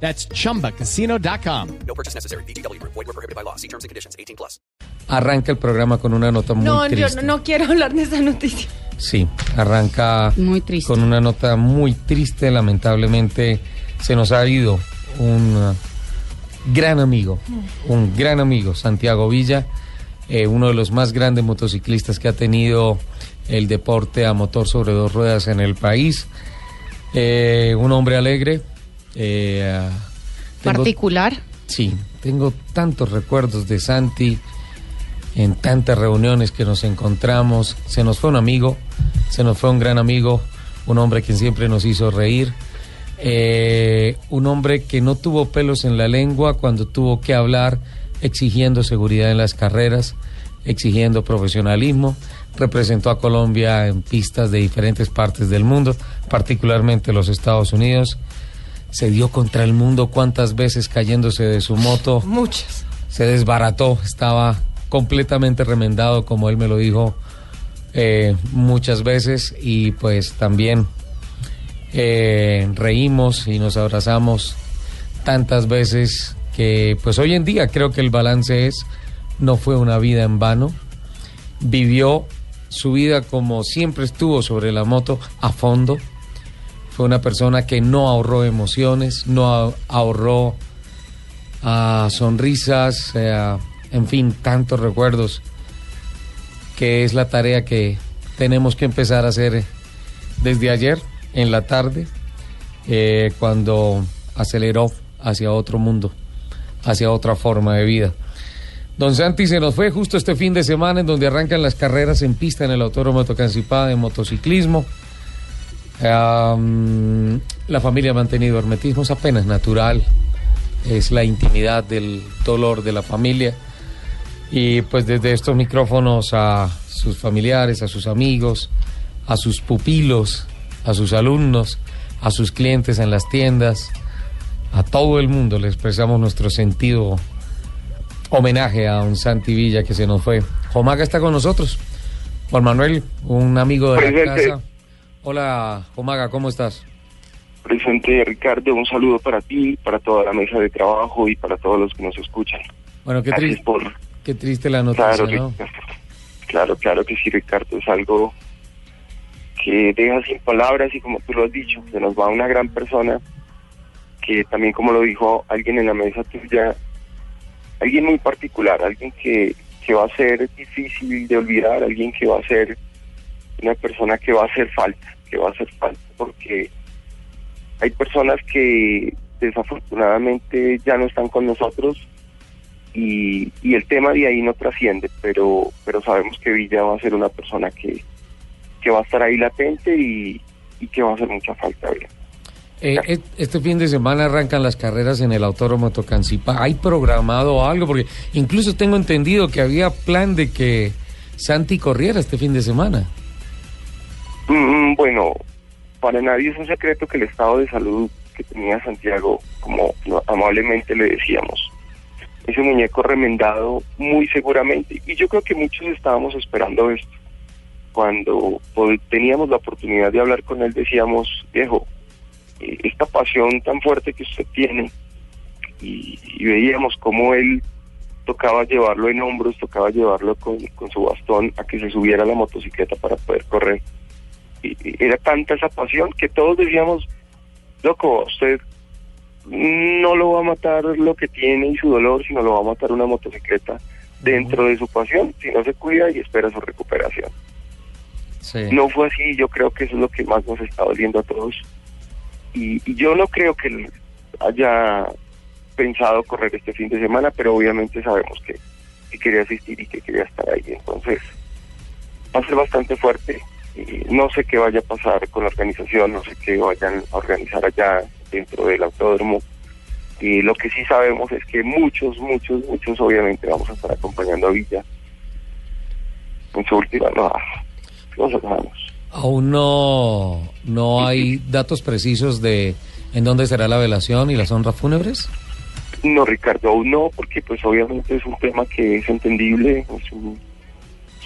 That's chumbacasino.com. No purchase necessary. BGW. Void were prohibited by law. See terms and conditions. 18 plus. Arranca el programa con una nota muy No, yo triste. no, no quiero hablar de esa noticia. Sí, arranca Muy triste. con una nota muy triste. Lamentablemente se nos ha ido un uh, gran amigo, un gran amigo, Santiago Villa, eh, uno de los más grandes motociclistas que ha tenido el deporte a motor sobre dos ruedas en el país. Eh, un hombre alegre. Eh, tengo- particular. Sí, tengo tantos recuerdos de Santi en tantas reuniones que nos encontramos. Se nos fue un amigo, se nos fue un gran amigo, un hombre quien siempre nos hizo reír, eh, un hombre que no tuvo pelos en la lengua cuando tuvo que hablar exigiendo seguridad en las carreras, exigiendo profesionalismo. Representó a Colombia en pistas de diferentes partes del mundo, particularmente los Estados Unidos se dio contra el mundo cuántas veces cayéndose de su moto, Muchas. se desbarató, estaba completamente remendado, como él me lo dijo eh, muchas veces, y pues también eh, reímos y nos abrazamos tantas veces que pues hoy en día creo que el balance es, no fue una vida en vano, vivió su vida como siempre estuvo sobre la moto a fondo, fue una persona que no ahorró emociones, no ahorró ah, sonrisas, eh, en fin, tantos recuerdos, que es la tarea que tenemos que empezar a hacer desde ayer en la tarde, eh, cuando aceleró hacia otro mundo, hacia otra forma de vida. Don Santi se nos fue justo este fin de semana en donde arrancan las carreras en pista en el Autódromo Tocancipá de motociclismo. La familia ha mantenido hermetismo, es apenas natural, es la intimidad del dolor de la familia. Y pues desde estos micrófonos a sus familiares, a sus amigos, a sus pupilos, a sus alumnos, a sus clientes en las tiendas, a todo el mundo le expresamos nuestro sentido homenaje a un Santi Villa que se nos fue. Jomaga está con nosotros. Juan Manuel, un amigo de la casa. Hola, Jomaga, ¿cómo estás? Presente Ricardo, un saludo para ti, para toda la mesa de trabajo y para todos los que nos escuchan. Bueno, qué, triste, por... qué triste la noticia, Claro, ¿no? Claro, claro que sí, Ricardo, es algo que deja sin palabras y como tú lo has dicho, se nos va una gran persona que también como lo dijo alguien en la mesa tuya, alguien muy particular, alguien que, que va a ser difícil de olvidar, alguien que va a ser una persona que va a hacer falta, que va a hacer falta, porque hay personas que desafortunadamente ya no están con nosotros y, y el tema de ahí no trasciende, pero, pero sabemos que Villa va a ser una persona que, que va a estar ahí latente y, y que va a hacer mucha falta. Eh, et- este fin de semana arrancan las carreras en el Autódromo Tocancipá. ¿Hay programado algo? Porque incluso tengo entendido que había plan de que Santi corriera este fin de semana. Mm, bueno, para nadie es un secreto que el estado de salud que tenía Santiago, como amablemente le decíamos, ese muñeco remendado muy seguramente, y yo creo que muchos estábamos esperando esto. Cuando teníamos la oportunidad de hablar con él, decíamos, viejo, eh, esta pasión tan fuerte que usted tiene, y, veíamos cómo él tocaba llevarlo en hombros, tocaba llevarlo con, con su bastón a que se subiera a la motocicleta para poder correr era tanta esa pasión que todos decíamos, loco, usted no lo va a matar lo que tiene y su dolor, sino lo va a matar una motocicleta dentro de su pasión, si no se cuida y espera su recuperación. Sí. No fue así, yo creo que eso es lo que más nos está doliendo a todos. Y, y yo no creo que él haya pensado correr este fin de semana, pero obviamente sabemos que, que quería asistir y que quería estar ahí. Entonces, va a ser bastante fuerte. Y no sé qué vaya a pasar con la organización, no sé qué vayan a organizar allá dentro del autódromo, Y lo que sí sabemos es que muchos, muchos, muchos obviamente vamos a estar acompañando a Villa en su última, no, no sabemos. Aún no, no hay datos precisos de en dónde será la velación y las honras fúnebres. No, Ricardo, aún no, porque pues obviamente es un tema que es entendible, es, un-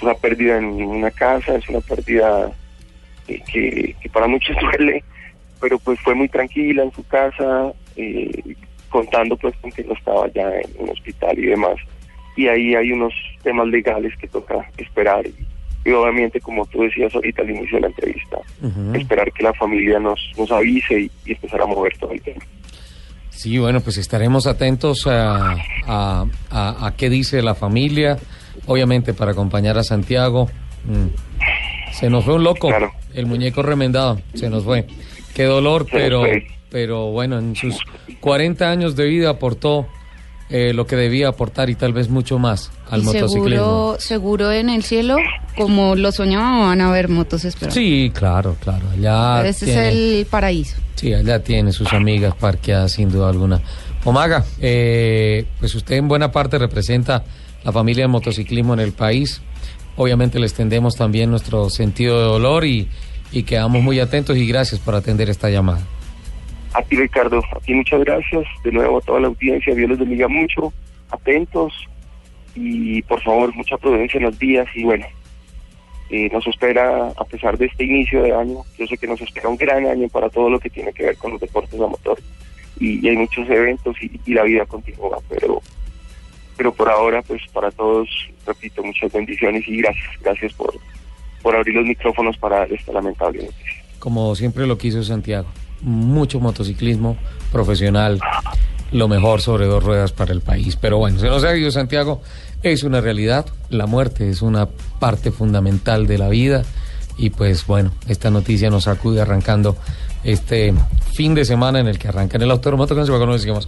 es una pérdida en una casa, es una pérdida eh, que, que para muchos duele, pero pues fue muy tranquila en su casa, eh, contando pues con que no estaba ya en un hospital y demás. Y ahí hay unos temas legales que toca esperar y, y obviamente como tú decías ahorita al inicio de la entrevista, Ujú. esperar que la familia nos, nos avise y, y empezar a mover todo el tema. Sí, bueno, pues estaremos atentos a, a, a- a qué dice la familia, obviamente para acompañar a Santiago. Mm. Se nos fue un loco, Claro. el muñeco remendado, se nos fue. Qué dolor, Se pero, pero bueno, en sus 40 años de vida aportó eh, lo que debía aportar y tal vez mucho más al y motociclismo. seguro, seguro en el cielo, como lo soñaba, van a haber motos esperando. Sí, claro, claro. Allá Ese tiene- es el paraíso. Sí, allá tiene sus amigas parqueadas sin duda alguna. Omaga, eh, pues usted en buena parte representa la familia del motociclismo en el país. Obviamente le extendemos también nuestro sentido de dolor y, y quedamos muy atentos y gracias por atender esta llamada. A ti, Ricardo, a ti muchas gracias. De nuevo a toda la audiencia, Dios les bendiga mucho. Atentos y por favor, mucha prudencia en las vías. Y bueno, eh, nos espera, a pesar de este inicio de año, yo sé que nos espera un gran año para todo lo que tiene que ver con los deportes a motor. Y, hay muchos eventos y la vida continúa, pero pero por ahora, pues para todos, repito, muchas bendiciones y gracias. Gracias por, por abrir los micrófonos para esta lamentable noticia. Como siempre lo quiso Santiago. Mucho motociclismo profesional, lo mejor sobre dos ruedas para el país. Pero bueno, se nos ha ido Santiago, es una realidad, la muerte es una parte fundamental de la vida y pues bueno, esta noticia nos sacude arrancando este fin de semana en el que arranca en el Autódromo con Nos decimos